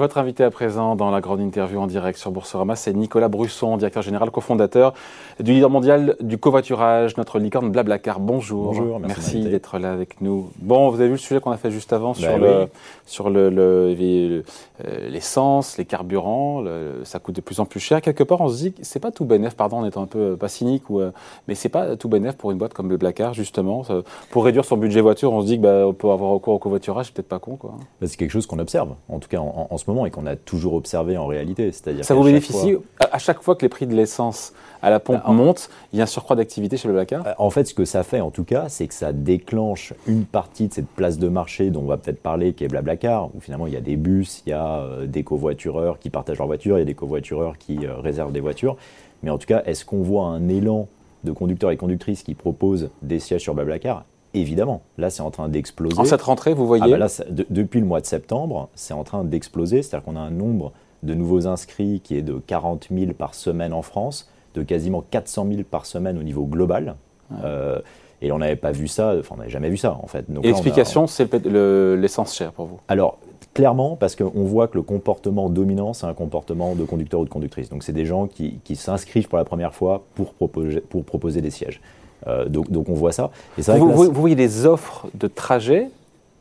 Votre invité à présent dans la grande interview en direct sur Boursorama, c'est Nicolas Brusson, directeur général, cofondateur du leader mondial du covoiturage, notre licorne Blablacar. Bonjour. Bonjour, merci, d'être là avec nous. Bon, vous avez vu le sujet qu'on a fait juste avant sur, le, sur le, euh, l'essence, les carburants. ça coûte de plus en plus cher. Quelque part, on se dit que c'est pas tout bénéf, pardon, en étant un peu pas cynique, ou, euh, mais c'est pas tout bénéf pour une boîte comme Blablacar, justement. Pour réduire son budget voiture, on se dit qu'on bah, peut avoir recours au covoiturage, c'est peut-être pas con. Quoi. Bah, c'est quelque chose qu'on observe, en tout cas en, ce moment, et qu'on a toujours observé en réalité. C'est-à-dire ça vous bénéficie à chaque fois que les prix de l'essence à la pompe bah, montent, il y a un surcroît d'activité chez Blablacar euh, En fait, ce que ça fait, en tout cas, c'est que ça déclenche une partie de cette place de marché dont on va peut-être parler, qui est Blablacar, où finalement il y a des bus, il y a euh, des covoitureurs qui partagent leur voiture, il y a des covoitureurs qui euh, réservent des voitures. Mais en tout cas, est-ce qu'on voit un élan de conducteurs et conductrices qui proposent des sièges sur Blablacar? Évidemment, là c'est en train d'exploser. En cette rentrée, vous voyez ah bah Depuis le mois de septembre, c'est en train d'exploser, c'est-à-dire qu'on a un nombre de nouveaux inscrits qui est de 40 000 par semaine en France, de quasiment 400 000 par semaine au niveau global. Euh, et on n'avait pas vu ça, enfin on n'avait jamais vu ça en fait. et l'explication, c'est l'essence chère pour vous Alors clairement, parce qu'on voit que le comportement dominant, c'est un comportement de conducteur ou de conductrice. Donc c'est des gens qui, qui s'inscrivent pour la première fois pour proposer, pour proposer des sièges. Euh, donc, on voit ça. Et vous, vous, voyez des offres de trajet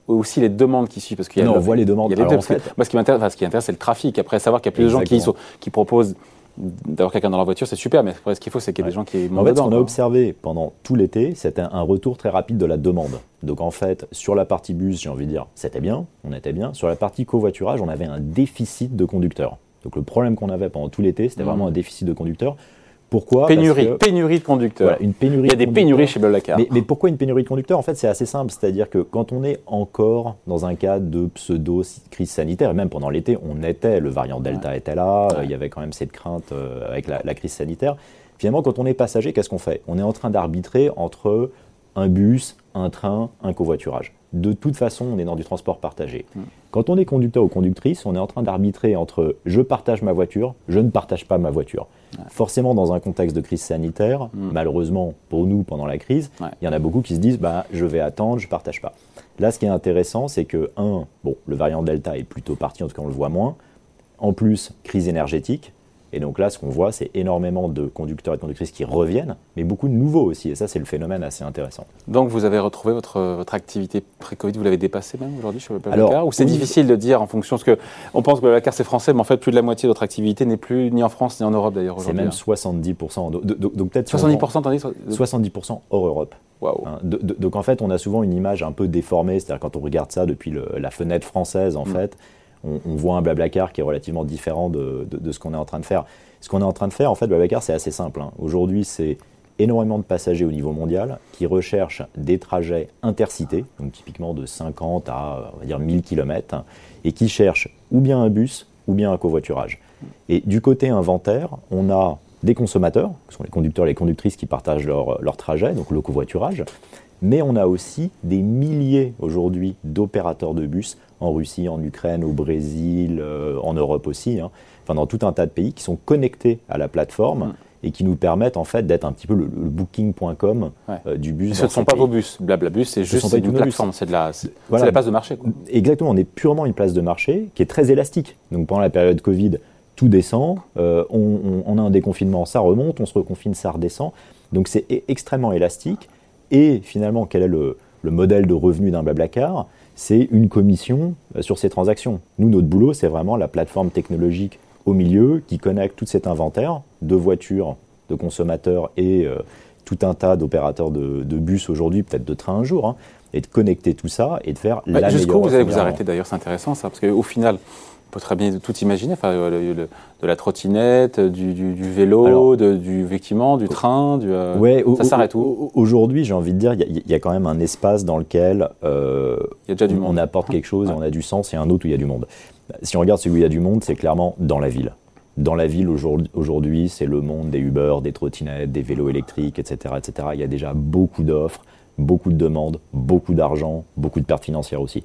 ou aussi les demandes qui suivent? Parce qu'il y a Non, on voit les demandes. Il en fait... Moi, ce qui m'intéresse, ce qui intéresse, c'est le trafic. Après, savoir qu'il y a plus de gens qui, qui proposent d'avoir quelqu'un dans la voiture, c'est super, mais ce qu'il faut, c'est qu'il y ait des gens qui En fait, ce qu'on a observé pendant tout l'été, c'était un retour très rapide de la demande. Donc en fait, sur la partie bus, j'ai envie de dire, c'était bien, on était bien. Sur la partie covoiturage, on avait un déficit de conducteurs. Donc le problème qu'on avait pendant tout l'été, c'était mmh. vraiment un déficit de conducteurs. Pourquoi? Pénurie, pénurie de conducteurs. une pénurie Il y a des pénuries chez Blablacar. Mais, pourquoi une pénurie de conducteurs? En fait, c'est assez simple. C'est-à-dire que quand on est encore dans un cas de pseudo-crise sanitaire, et même pendant l'été, on était, le variant Delta était là, euh, il y avait quand même cette crainte euh, avec la, la, crise sanitaire. Finalement, quand on est passager, qu'est-ce qu'on fait? On est en train d'arbitrer entre un bus, un train, un covoiturage de toute façon, on est dans du transport partagé. Mm. Quand on est conducteur ou conductrice, on est en train d'arbitrer entre je partage ma voiture, je ne partage pas ma voiture. Forcément, dans un contexte de crise sanitaire, mm. malheureusement pour nous pendant la crise, il y en a beaucoup qui se disent bah, je vais attendre, je ne partage pas. Là, ce qui est intéressant, c'est que, un, bon, le variant Delta est plutôt parti, en tout cas on le voit moins. En plus, crise énergétique, et donc là, ce qu'on voit, c'est énormément de conducteurs et de conductrices qui reviennent, mais beaucoup de nouveaux aussi. Et ça, c'est le phénomène assez intéressant. Donc vous avez retrouvé votre, votre activité pré-Covid, vous l'avez dépassé même aujourd'hui sur le Blablacar Ou c'est difficile de dire en fonction, parce qu'on pense que le Blablacar c'est français, mais en fait plus de la moitié de votre activité n'est plus ni en France ni en Europe d'ailleurs aujourd'hui. C'est même 70%. Hein. Donc, peut-être 70% tandis 70% hors Europe. Wow. Hein, donc en fait, on a souvent une image un peu déformée, c'est-à-dire quand on regarde ça depuis la fenêtre française, en mm. fait, on, voit un Blablacar qui est relativement différent de, de ce qu'on est en train de faire. Ce qu'on est en train de faire, en fait, Blablacar, c'est assez simple. Hein. Aujourd'hui, c'est énormément de passagers au niveau mondial qui recherchent des trajets intercités, donc typiquement de 50 à on va dire 1000 km, et qui cherchent ou bien un bus ou bien un covoiturage. Et du côté inventaire, on a des consommateurs, qui sont les conducteurs et les conductrices qui partagent leur, leur trajet, donc le covoiturage, mais on a aussi des milliers aujourd'hui d'opérateurs de bus en Russie, en Ukraine, au Brésil, euh, en Europe aussi, hein, enfin dans tout un tas de pays qui sont connectés à la plateforme. Mm. Et qui nous permettent en fait d'être un petit peu le, booking.com euh, du bus. ce ne sont pas vos bus. Blablabus, c'est juste une plateforme, c'est de la, voilà. la place de marché. Exactement, on est purement une place de marché qui est très élastique. Donc pendant la période Covid, tout descend, euh, on, a un déconfinement, ça remonte, on se reconfine, ça redescend. Donc c'est e-, extrêmement élastique. Et finalement, quel est le, modèle de revenu d'un Blablacar? C'est une commission euh, sur ces transactions. Nous, notre boulot, c'est vraiment la plateforme technologique au milieu qui connecte tout cet inventaire de voitures, de consommateurs et euh, tout un tas d'opérateurs de, bus aujourd'hui, peut-être de trains un jour, hein, et de connecter tout ça et de faire bah, la Jusqu'où vous allez vous arrêter? D'ailleurs, c'est intéressant ça, parce qu'au final, on peut très bien tout imaginer, enfin, de la trottinette, du, vélo, du effectivement, du train, du, euh, ouais, ça s'arrête où? Aujourd'hui, j'ai envie de dire, il y, a quand même un espace dans lequel euh, y a déjà du on, apporte quelque chose et on a du sens, et un autre où il y a du monde. Si on regarde celui où il y a du monde, c'est clairement dans la ville. Dans la ville aujourd'hui, c'est le monde des Uber, des trottinettes, des vélos électriques, etc., etc. Il y a déjà beaucoup d'offres beaucoup de demandes, beaucoup d'argent, beaucoup de pertes financières aussi.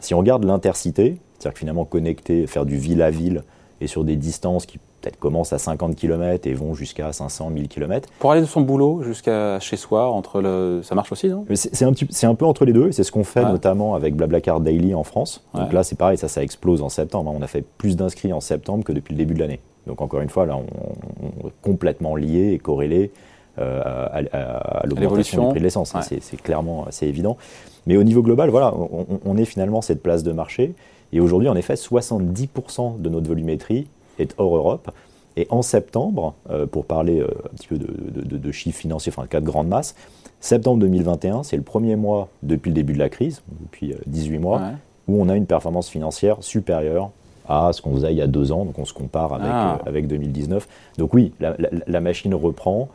Si on regarde l'intercité, c'est-à-dire que finalement connecter, faire du ville à ville et sur des distances qui peut-être commencent à 50 km et vont jusqu'à 500, 1000 km. Pour aller de son boulot jusqu'à chez soi, entre le... ça marche aussi, non? C'est un, petit, un peu entre les deux, c'est ce qu'on fait notamment avec Blablacar Daily en France. Donc là, c'est pareil, ça, ça explose en septembre. Hein. On a fait plus d'inscrits en septembre que depuis le début de l'année. Donc encore une fois, là, on, est complètement lié et corrélé euh, à, l'augmentation du prix de l'essence. C'est clairement assez évident. Mais au niveau global, voilà, on, on est finalement cette place de marché. Et aujourd'hui, en effet, 70% de notre volumétrie est hors Europe. Et en septembre, euh, pour parler euh, un petit peu de, chiffres financiers, enfin cas de grande masse, septembre 2021, c'est le premier mois depuis le début de la crise, depuis 18 euh, mois, où on a une performance financière supérieure à ce qu'on faisait il y a deux ans. Donc on se compare avec, ah. avec 2019. Donc oui, la, machine reprend.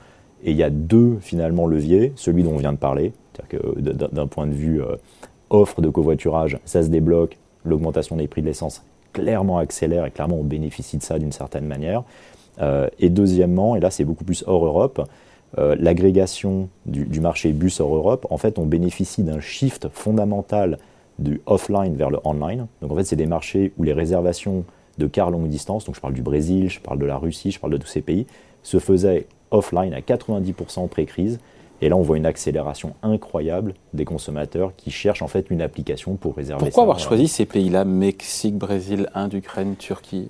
Et il y a deux finalement leviers, celui dont on vient de parler, c'est-à-dire que d'un point de vue offre de covoiturage, ça se débloque, l'augmentation des prix de l'essence clairement accélère et clairement on bénéficie de ça d'une certaine manière. Euh, et deuxièmement, et là c'est beaucoup plus hors Europe, euh, l'agrégation du, marché bus hors Europe, en fait on bénéficie d'un shift fondamental du offline vers le online. Donc en fait c'est des marchés où les réservations de cars longue distance, donc je parle du Brésil, je parle de la Russie, je parle de tous ces pays, se faisaient offline à 90% pré-crise. Et là, on voit une accélération incroyable des consommateurs qui cherchent en fait une application pour réserver. Pourquoi avoir choisi ces pays-là Mexique, Brésil, Inde, Ukraine, Turquie?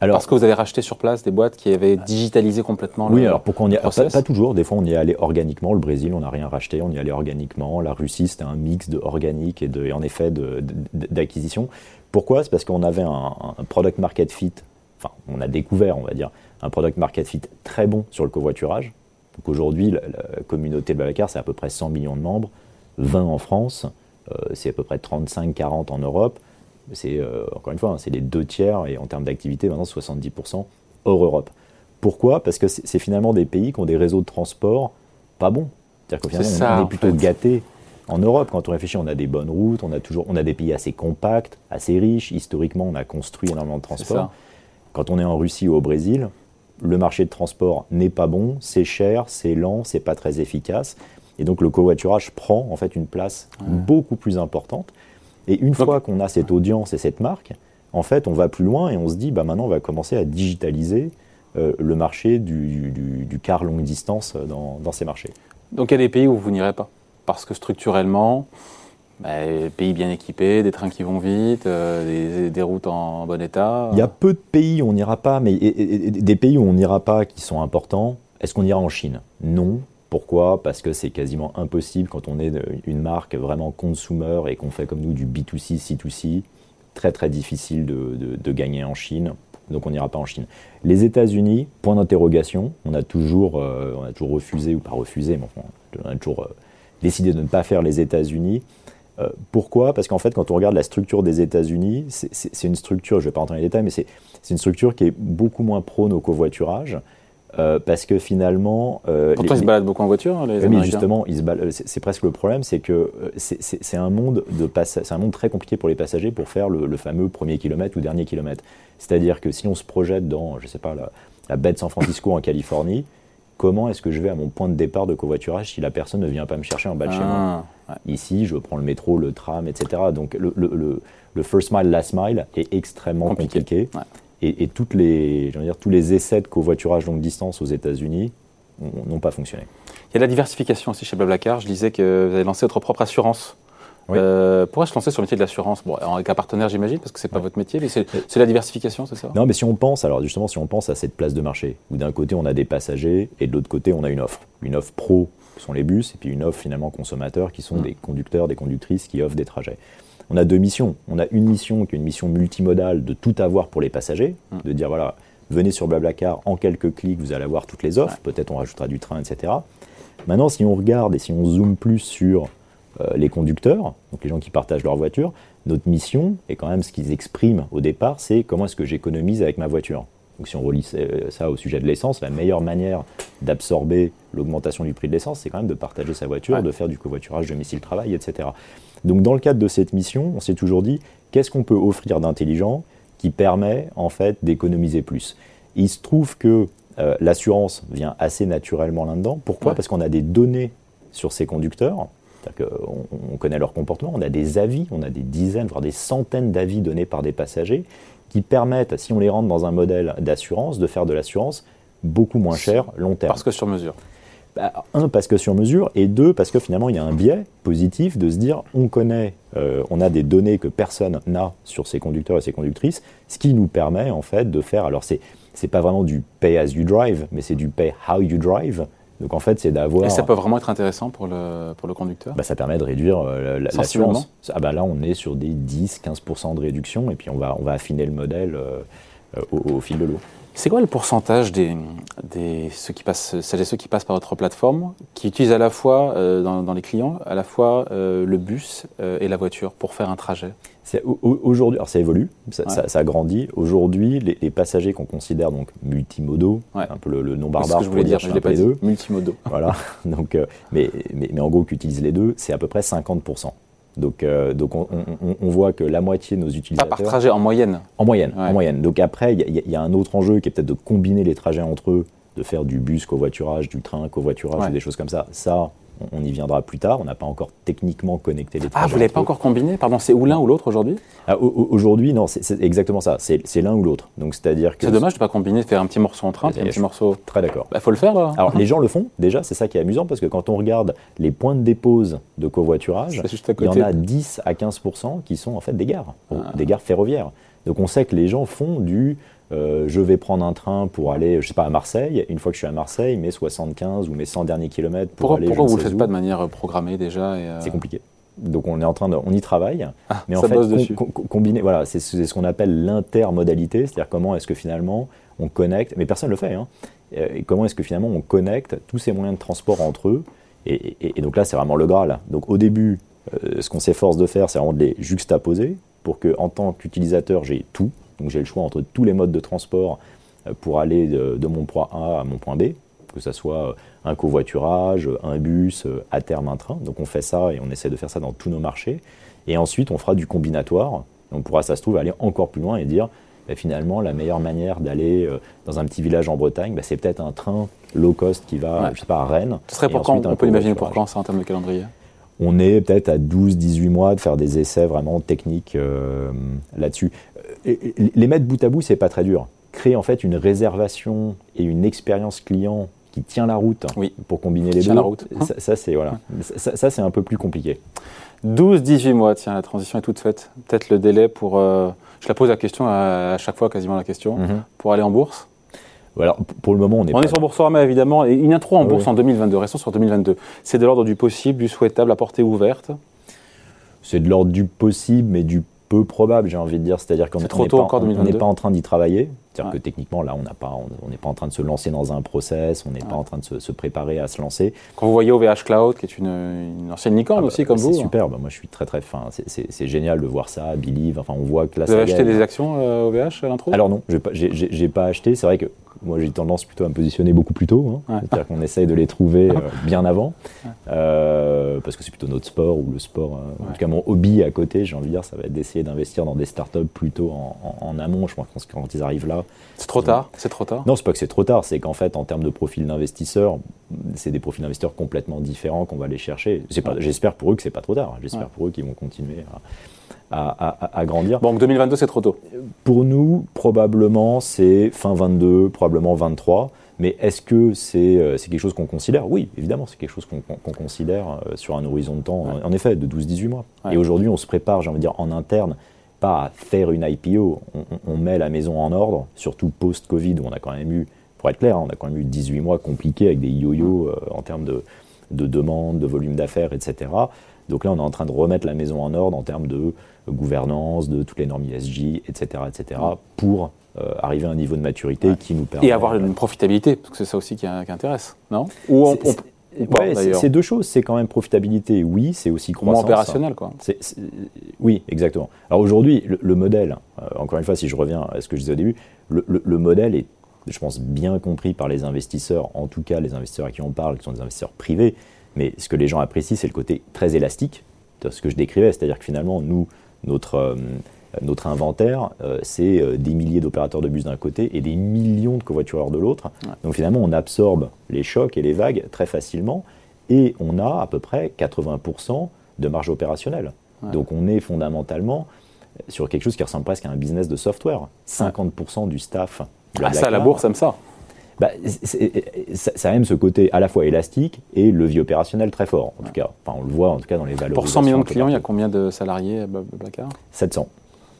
Alors, Parce que vous avez racheté sur place des boîtes qui avaient digitalisé complètement Oui, alors pourquoi on y a, pas, toujours. Des fois, on y est allé organiquement. Le Brésil, on n'a rien racheté, on y est allé organiquement. La Russie, c'était un mix de organique et, de, en effet d'acquisition. Pourquoi? C'est parce qu'on avait un, un, product market fit. Enfin, on a découvert, on va dire, un product market fit très bon sur le covoiturage. Donc aujourd'hui, la, communauté Blablacar, c'est à peu près 100 millions de membres, 20 en France, euh, c'est à peu près 35-40 en Europe. C'est, euh, encore une fois, hein, c'est les deux tiers, et en termes d'activité, maintenant 70% hors Europe. Pourquoi? Parce que c'est finalement des pays qui ont des réseaux de transport pas bons. C'est-à-dire qu'au final, on, est plutôt gâté en Europe. Quand on réfléchit, on a des bonnes routes, on a, toujours, on a des pays assez compacts, assez riches. Historiquement, on a construit énormément de transports. Quand on est en Russie ou au Brésil, le marché de transport n'est pas bon, c'est cher, c'est lent, c'est pas très efficace. Et donc le covoiturage prend en fait une place beaucoup plus importante. Et une fois qu'on a cette audience et cette marque, en fait, on va plus loin et on se dit, bah maintenant, on va commencer à digitaliser euh, le marché du, car longue distance dans, dans, ces marchés. Donc il y a des pays où vous n'irez pas Parce que structurellement, bah, pays bien équipés, des trains qui vont vite, euh, des, routes en bon état. Il y a peu de pays où on n'ira pas, mais des pays où on n'ira pas qui sont importants. Est-ce qu'on ira en Chine? Non. Pourquoi? Parce que c'est quasiment impossible quand on est une marque vraiment consumer et qu'on fait comme nous du B2C, C2C. Très très difficile de, gagner en Chine. Donc on n'ira pas en Chine. Les États-Unis, point d'interrogation. On a toujours, euh, refusé ou pas refusé, mais on a toujours euh, décidé de ne pas faire les États-Unis. Euh, pourquoi? Parce qu'en fait, quand on regarde la structure des États-Unis, c'est une structure, je ne vais pas rentrer dans les détails, mais c'est une structure qui est beaucoup moins prône au covoiturage. Euh, parce que finalement. Euh, Pourtant, ils se baladent beaucoup en voiture, les Mais justement, c'est presque le problème, c'est que euh, c'est un, monde de un monde très compliqué pour les passagers pour faire le, fameux premier kilomètre ou dernier kilomètre. C'est-à-dire que si on se projette dans, je sais pas, la, la baie de San Francisco en Californie, comment est-ce que je vais à mon point de départ de covoiturage si la personne ne vient pas me chercher en bas de chez moi? Ah, Ici, je prends le métro, le tram, etc. Donc le, le, first mile, last mile est extrêmement compliqué. Et, toutes les, dire, tous les essais de covoiturage longue distance aux États-Unis n'ont pas fonctionné. Il y a la diversification aussi chez Blablacar. Je disais que vous avez lancé votre propre assurance. Euh, pourquoi se lancer sur le métier de l'assurance? Bon, Avec un partenaire, j'imagine, parce que ce n'est pas votre métier, mais c'est la diversification, c'est ça? Non, mais si on pense, alors justement, si on pense à cette place de marché, où d'un côté on a des passagers et de l'autre côté on a une offre. Une offre pro, qui sont les bus, et puis une offre finalement consommateur, qui sont mm. des conducteurs, des conductrices qui offrent des trajets. On a deux missions. On a une mission qui est une mission multimodale de tout avoir pour les passagers, mm. de dire voilà, venez sur Blablacar, en quelques clics, vous allez avoir toutes les offres, peut-être on rajoutera du train, etc. Maintenant, si on regarde et si on zoome plus sur euh, les conducteurs, donc les gens qui partagent leur voiture, notre mission, et quand même ce qu'ils expriment au départ, c'est comment est-ce que j'économise avec ma voiture. Donc si on relie euh, ça au sujet de l'essence, la meilleure manière d'absorber l'augmentation du prix de l'essence, c'est quand même de partager sa voiture, de faire du covoiturage domicile-travail, etc. Donc dans le cadre de cette mission, on s'est toujours dit, qu'est-ce qu'on peut offrir d'intelligent qui permet en fait d'économiser plus? Il se trouve que euh, l'assurance vient assez naturellement là-dedans. Pourquoi? Parce qu'on a des données sur ces conducteurs on, connaît leur comportement, on a des avis, on a des dizaines, voire des centaines d'avis donnés par des passagers qui permettent, si on les rentre dans un modèle d'assurance, de faire de l'assurance beaucoup moins cher long terme. Parce que sur mesure. Bah, un, parce que sur mesure, et deux, parce que finalement, il y a un biais positif de se dire, on connaît, euh, on a des données que personne n'a sur ces conducteurs et ces conductrices, ce qui nous permet en fait de faire, alors c'est, c'est pas vraiment du pay as you drive, mais c'est du pay how you drive. Donc en fait, c'est d'avoir. Et ça peut vraiment être intéressant pour le, pour le conducteur? Bah, Ça permet de réduire euh, l'assurance. Ah bah là, on est sur des 10-15% de réduction, et puis on va, on va affiner le modèle euh, au, au fil de l'eau. C'est quoi le pourcentage des, des ceux qui passent, celles et ceux qui passent par votre plateforme, qui utilisent à la fois euh, dans, les clients, à la fois euh, le bus euh, et la voiture pour faire un trajet? Aujourd'hui, alors ça évolue, ça, ça, grandit. Aujourd'hui, les, passagers qu'on considère donc multimodaux, un peu le, nom barbare, que je voulais dire, je l'ai pas dit, multimodaux. voilà. Donc, mais, mais, mais, en gros, qu'utilisent les deux, c'est à peu près 50 donc, euh, donc on, voit que la moitié de nos utilisateurs. Pas par trajet, en moyenne En moyenne, en moyenne. Donc après, il y, a un autre enjeu qui est peut-être de combiner les trajets entre eux, de faire du bus covoiturage, du train covoiturage, des choses comme ça. Ça, on y viendra plus tard. On n'a pas encore techniquement connecté les trajets. Ah, vous ne l'avez pas encore combiné? Pardon, c'est ou l'un ou l'autre aujourd'hui? Ah, Aujourd'hui, non, c'est exactement ça. C'est l'un ou l'autre. Donc c'est-à-dire que. C'est dommage de ne pas combiner, faire un petit morceau en train, puis un petit morceau. Très d'accord. Il bah, faut le faire là. Alors les gens le font déjà, c'est ça qui est amusant parce que quand on regarde les points de dépose de covoiturage, il y en a 10 à 15% qui sont en fait des gares, ah. des gares ferroviaires. Donc on sait que les gens font du euh, je vais prendre un train pour aller, je sais pas, à Marseille. Une fois que je suis à Marseille, mes 75 ou mes 100 derniers kilomètres pour aller. Pourquoi vous ne le faites pas de manière euh, programmée déjà euh C'est compliqué. Donc on est en train de, on y travaille, ah, mais en fait combiner, voilà, c'est ce qu'on appelle l'intermodalité, c'est-à-dire comment est-ce que finalement on connecte, mais personne ne le fait, hein, et comment est-ce que finalement on connecte tous ces moyens de transport entre eux, et, donc là c'est vraiment le Graal. Donc au début, ce qu'on s'efforce de faire, c'est vraiment de les juxtaposer pour que en tant qu'utilisateur j'ai tout, donc j'ai le choix entre tous les modes de transport euh, pour aller de, mon point A à mon point B, que ce soit euh, un covoiturage, un bus, euh, à terme un train. Donc on fait ça et on essaie de faire ça dans tous nos marchés. Et ensuite on fera du combinatoire. on pourra, ça se trouve, aller encore plus loin et dire bah, finalement la meilleure manière d'aller dans un petit village en Bretagne, bah, c'est peut-être un train low cost qui va, je sais pas, à Rennes. Ce serait pour quand On peut imaginer pour quand ça en termes de calendrier? On est peut-être à 12-18 mois de faire des essais vraiment techniques là-dessus les mettre bout à bout, c'est pas très dur. Créer en fait une réservation et une expérience client qui tient la route pour combiner les deux. La route. Ça, c'est voilà. ça, c'est un peu plus compliqué. 12-18 mois, tiens, la transition est toute faite. Peut-être le délai pour. Euh, je la pose la question à, chaque fois, quasiment la question, mhm. pour aller en bourse. Alors, pour le moment, on est. On est sur Boursorama, évidemment, et une intro en bourse en 2022. Restons sur 2022. C'est de l'ordre du possible, du souhaitable, à portée ouverte? C'est de l'ordre du possible, mais du peu probable, j'ai envie de dire. C'est-à-dire qu'on n'est pas, pas, en train d'y travailler. C'est-à-dire que techniquement, là, on n'est pas, on, pas en train de se lancer dans un process, on n'est pas en train de se, préparer à se lancer. Quand vous voyez OVH Cloud, qui est une, ancienne licorne ah bah, aussi, comme vous. C'est hein. super, bah, moi je suis très très fin. C'est génial de voir ça, Believe, enfin on voit que là Vous avez acheté des actions OVH euh, à l'intro? Alors non, j'ai pas, pas acheté. C'est vrai que moi, j'ai tendance plutôt à me positionner beaucoup plus tôt. Hein. C'est-à-dire qu'on essaye de les trouver euh, bien avant. Euh, parce que c'est plutôt notre sport ou le sport. Euh, en tout cas, mon hobby à côté, j'ai envie de dire, ça va être d'essayer d'investir dans des startups plutôt en, amont. Je pense que quand ils arrivent là. C'est trop tard? C'est trop tard? Non, c'est pas que c'est trop tard. C'est qu'en fait, en termes de profil d'investisseurs, c'est des profils d'investisseurs complètement différents qu'on va aller chercher. J'espère pour eux que c'est pas trop tard. J'espère pour eux qu'ils vont continuer à à, grandir. Donc 2022, c'est trop tôt Pour nous, probablement, c'est fin 22, probablement 23. Mais est-ce que c'est euh, quelque chose qu'on considère? Oui, évidemment, c'est quelque chose qu'on considère euh, sur un horizon de temps, en effet, de 12-18 mois. Et aujourd'hui, on se prépare, j'ai envie de dire, en interne, pas à faire une IPO. On, met la maison en ordre, surtout post-Covid, où on a quand même eu, pour être clair, hein, on a quand même eu 18 mois compliqués avec des yo-yo euh, en termes de, de demande, de volume d'affaires, etc. Donc là, on est en train de remettre la maison en ordre en termes de gouvernance, de toutes les normes ESG, etc., etc., pour euh, arriver à un niveau de maturité qui nous permet. Et avoir une profitabilité, parce que c'est ça aussi qui, intéresse, non? Ou c'est deux choses. C'est quand même profitabilité, oui, c'est aussi croissance. opérationnel, quoi. oui, exactement. Alors aujourd'hui, le, modèle, euh, encore une fois, si je reviens à ce que je disais au début, le, modèle est, je pense, bien compris par les investisseurs, en tout cas les investisseurs à qui on parle, qui sont des investisseurs privés, mais ce que les gens apprécient, c'est le côté très élastique, de ce que je décrivais, c'est-à-dire que finalement, nous, notre, euh, notre inventaire, euh, c'est euh, des milliers d'opérateurs de bus d'un côté et des millions de covoitureurs de l'autre. Donc finalement, on absorbe les chocs et les vagues très facilement et on a à peu près 80% de marge opérationnelle. Donc on est fondamentalement sur quelque chose qui ressemble presque à un business de software. 50% du staff. Ah, ça, la bourse aime ça. Bah, ça, aime ce côté à la fois élastique et levier opérationnel très fort. En tout cas, enfin, on le voit en tout cas dans les valeurs. Pour 100 millions de clients, il y a combien de salariés à Blablacar 700.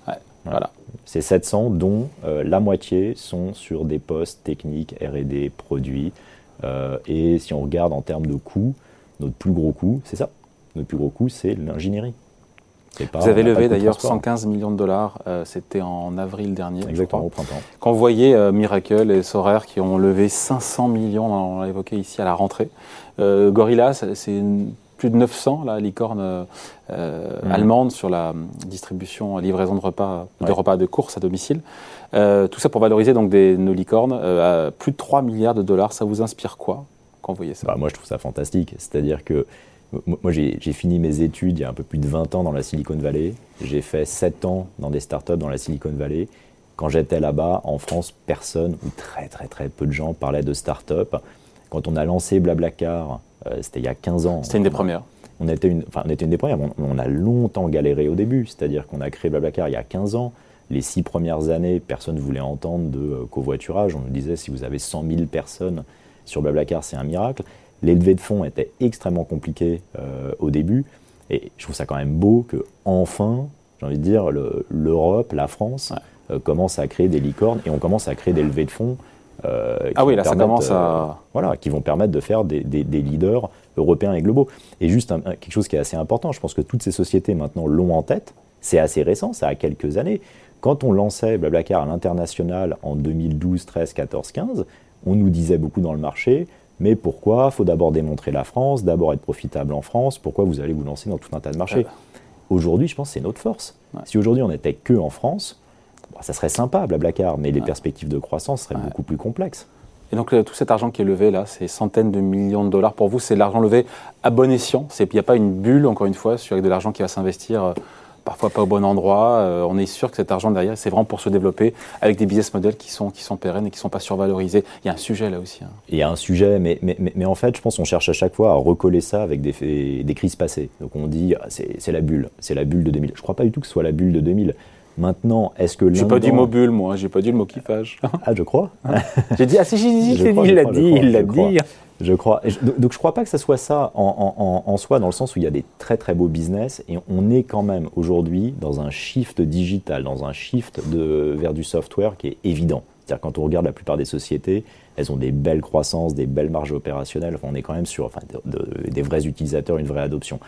Ouais, voilà. C'est 700 dont euh, la moitié sont sur des postes techniques, R&D, produits. Euh, et si on regarde en termes de coûts, notre plus gros coût, c'est ça? Notre plus gros coût, c'est l'ingénierie. Vous avez levé d'ailleurs 115 millions de dollars, euh, c'était en avril dernier. Exactement, au printemps. Quand vous voyez euh, Miracle et Sorer qui ont levé 500 millions, on l'a évoqué ici à la rentrée, euh, Gorilla, c'est plus de 900, la licorne mhm. allemande sur la distribution, livraison de repas, de repas de course à domicile. tout ça pour valoriser donc des, nos licornes à plus de 3 milliards de dollars. Ça vous inspire quoi quand vous voyez ça? Bah, Moi, je trouve ça fantastique. C'est-à-dire que moi, j'ai fini mes études il y a un peu plus de 20 ans dans la Silicon Valley. J'ai fait 7 ans dans des startups dans la Silicon Valley. Quand j'étais là-bas, en France, personne ou très très très peu de gens parlaient de start-up. Quand on a lancé Blablacar, euh, c'était il y a 15 ans. C'était une des premières. On était une, enfin, on était une des premières. On, a longtemps galéré au début. C'est-à-dire qu'on a créé Blablacar il y a 15 ans. Les six premières années, personne ne voulait entendre de euh, covoiturage. On nous disait si vous avez 100 000 personnes sur Blablacar, c'est un miracle. Les levées de fonds étaient extrêmement compliquées euh, au début. Et je trouve ça quand même beau que enfin, j'ai envie de dire, l'Europe, la France, euh, commence à créer des licornes et on commence à créer des levées de fonds. Euh, ah oui, là ça commence à. voilà, qui vont permettre de faire des, leaders européens et globaux. Et juste quelque chose qui est assez important, je pense que toutes ces sociétés maintenant l'ont en tête. C'est assez récent, ça a quelques années. Quand on lançait Blablacar à l'international en 2012, 13, 14, 15, on nous disait beaucoup dans le marché mais pourquoi Il faut d'abord démontrer la France, d'abord être profitable en France? Pourquoi vous allez vous lancer dans tout un tas de marchés? Aujourd'hui, je pense que c'est notre force. Si aujourd'hui on n'était que en France, bah, ça serait sympa, Blablacar, mais les perspectives de croissance seraient beaucoup plus complexes. Et donc tout cet argent qui est levé là, ces centaines de millions de dollars, pour vous, c'est l'argent levé à bon escient? Il n'y a pas une bulle, encore une fois, avec de l'argent qui va s'investir euh, parfois pas au bon endroit. Euh, on est sûr que cet argent derrière, c'est vraiment pour se développer avec des business models qui sont, qui sont pérennes et qui ne sont pas survalorisés. Il y a un sujet là aussi. Hein. Il y a un sujet, mais, mais, mais, en fait, je pense qu'on cherche à chaque fois à recoller ça avec des, des crises passées. Donc on dit, ah, c'est la bulle, c'est la bulle de 2000. Je ne crois pas du tout que ce soit la bulle de 2000. Maintenant, est-ce que J'ai pas dit mot bulle, moi. J'ai pas dit le mot kiffage. Ah, je crois. j'ai dit ah si, j'ai dit, il l'a dit, il l'a dit. Je crois. Donc je ne crois pas que ce soit ça en, soi, dans le sens où il y a des très très beaux business et on est quand même aujourd'hui dans un shift digital, dans un shift de, vers du software qui est évident. C'est-à-dire quand on regarde la plupart des sociétés, elles ont des belles croissances, des belles marges opérationnelles. on est quand même sur enfin, des vrais utilisateurs, une vraie adoption.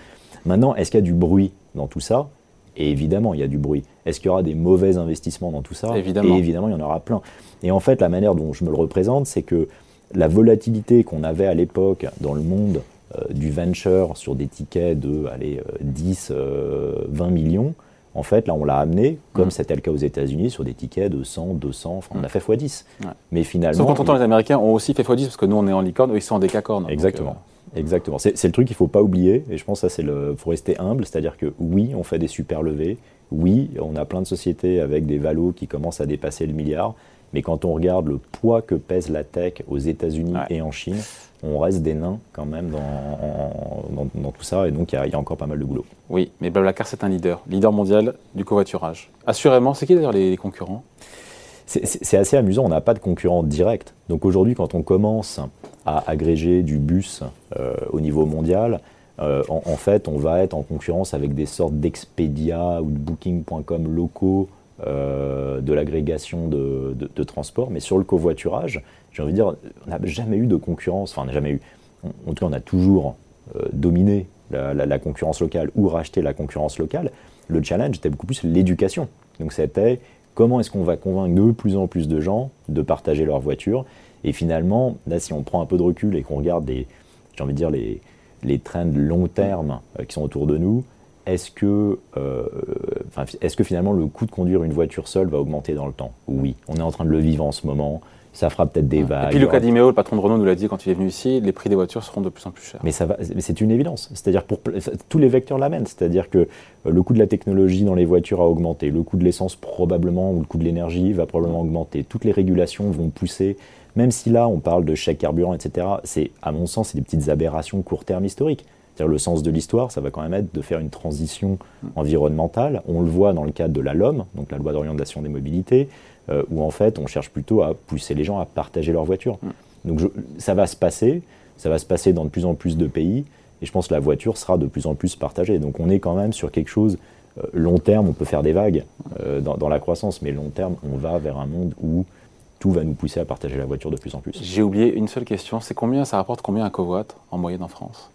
Maintenant, est-ce qu'il y a du bruit dans tout ça? Et évidemment, il y a du bruit. Est-ce qu'il y aura des mauvais investissements dans tout ça? Évidemment. Et évidemment, il y en aura plein. Et en fait, la manière dont je me le représente, c'est que la volatilité qu'on avait à l'époque dans le monde euh, du venture sur des tickets de allez, 10, euh, 20 euh, millions, en fait, là, on l'a amené, comme mm. c'était le cas aux États-Unis, sur des tickets de 100, 200, enfin, on a mm. fait x10. Mais finalement. Sauf quand on les Américains ont aussi fait x10 parce que nous, on est en licorne, eux, ils sont en décacorne. Exactement. Exactement. C'est le truc qu'il ne faut pas oublier, et je pense que ça, c'est le. faut rester humble, c'est-à-dire que oui, on fait des super levées, oui, on a plein de sociétés avec des valos qui commencent à dépasser le milliard, mais quand on regarde le poids que pèse la tech aux États-Unis et en Chine, on reste des nains quand même dans, dans, tout ça, et donc il y, a encore pas mal de boulot. Oui, mais Blablacar, c'est un leader, leader mondial du covoiturage. Assurément, c'est qui d'ailleurs les, concurrents? C'est assez amusant, on n'a pas de concurrents directs. Donc aujourd'hui, quand on commence à agréger du bus euh, au niveau mondial, euh, en, en, fait, on va être en concurrence avec des sortes d'Expedia ou de Booking.com locaux euh, de l'agrégation de, transport, mais sur le covoiturage, j'ai envie de dire, on n'a jamais eu de concurrence, enfin on n'a jamais eu, en tout cas on a toujours euh, dominé la, concurrence locale ou racheté la concurrence locale. Le challenge était beaucoup plus l'éducation. Donc c'était comment est-ce qu'on va convaincre de plus en plus de gens de partager leur voiture? Et finalement, là si on prend un peu de recul et qu'on regarde les, j'ai envie de dire les, les trends long terme euh, qui sont autour de nous, est-ce que, euh, est que finalement le coût de conduire une voiture seule va augmenter dans le temps? Oui, on est en train de le vivre en ce moment. Ça fera peut-être des vagues. Et puis Luca Di Meo, le patron de Renault, nous l'a dit quand il est venu ici, les prix des voitures seront de plus en plus chers. Mais, ça va, c'est une évidence. C'est-à-dire pour tous les vecteurs l'amènent. C'est-à-dire que euh, le coût de la technologie dans les voitures a augmenté, le coût de l'essence probablement ou le coût de l'énergie va probablement augmenter. Toutes les régulations vont pousser. Même si là on parle de chèque carburant, etc. C'est à mon sens c'est des petites aberrations court terme historiques le sens de l'histoire, ça va quand même être de faire une transition environnementale. On le voit dans le cadre de la LOM, donc la loi d'orientation des mobilités, euh, où en fait on cherche plutôt à pousser les gens à partager leur voiture. Donc ça va se passer, ça va se passer dans de plus en plus de pays, et je pense que la voiture sera de plus en plus partagée. Donc on est quand même sur quelque chose, euh, long terme, on peut faire des vagues euh, dans, dans, la croissance, mais long terme, on va vers un monde où tout va nous pousser à partager la voiture de plus en plus. J'ai oublié une seule question, c'est combien ça rapporte combien un covoit en moyenne en France?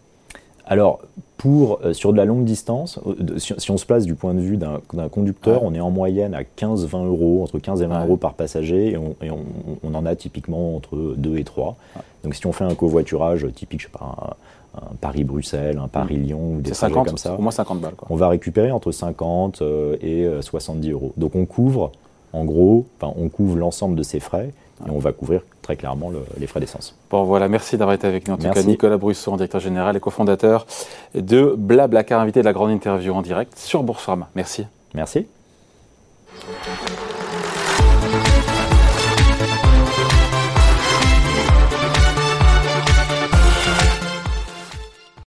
Alors, pour, euh, sur de la longue distance, euh, si, on se place du point de vue d'un conducteur, on est en moyenne à 15-20 euros, entre 15 et 20 euros par passager, et, on, en a typiquement entre 2 et 3. Donc si on fait un covoiturage typique, je sais pas, un, Paris-Bruxelles, un Paris-Lyon, ou des trajets comme ça, au moins 50 balles. Quoi. on va récupérer entre 50 euh, et 70 euros. Donc on couvre, en gros, on couvre l'ensemble de ces frais, et on va couvrir très clairement les frais d'essence. Bon voilà, merci d'avoir été avec nous. En tout cas, Nicolas Brusseau, directeur général et cofondateur de Blablacar, invité de la grande interview en direct sur Boursorama. Merci. Merci.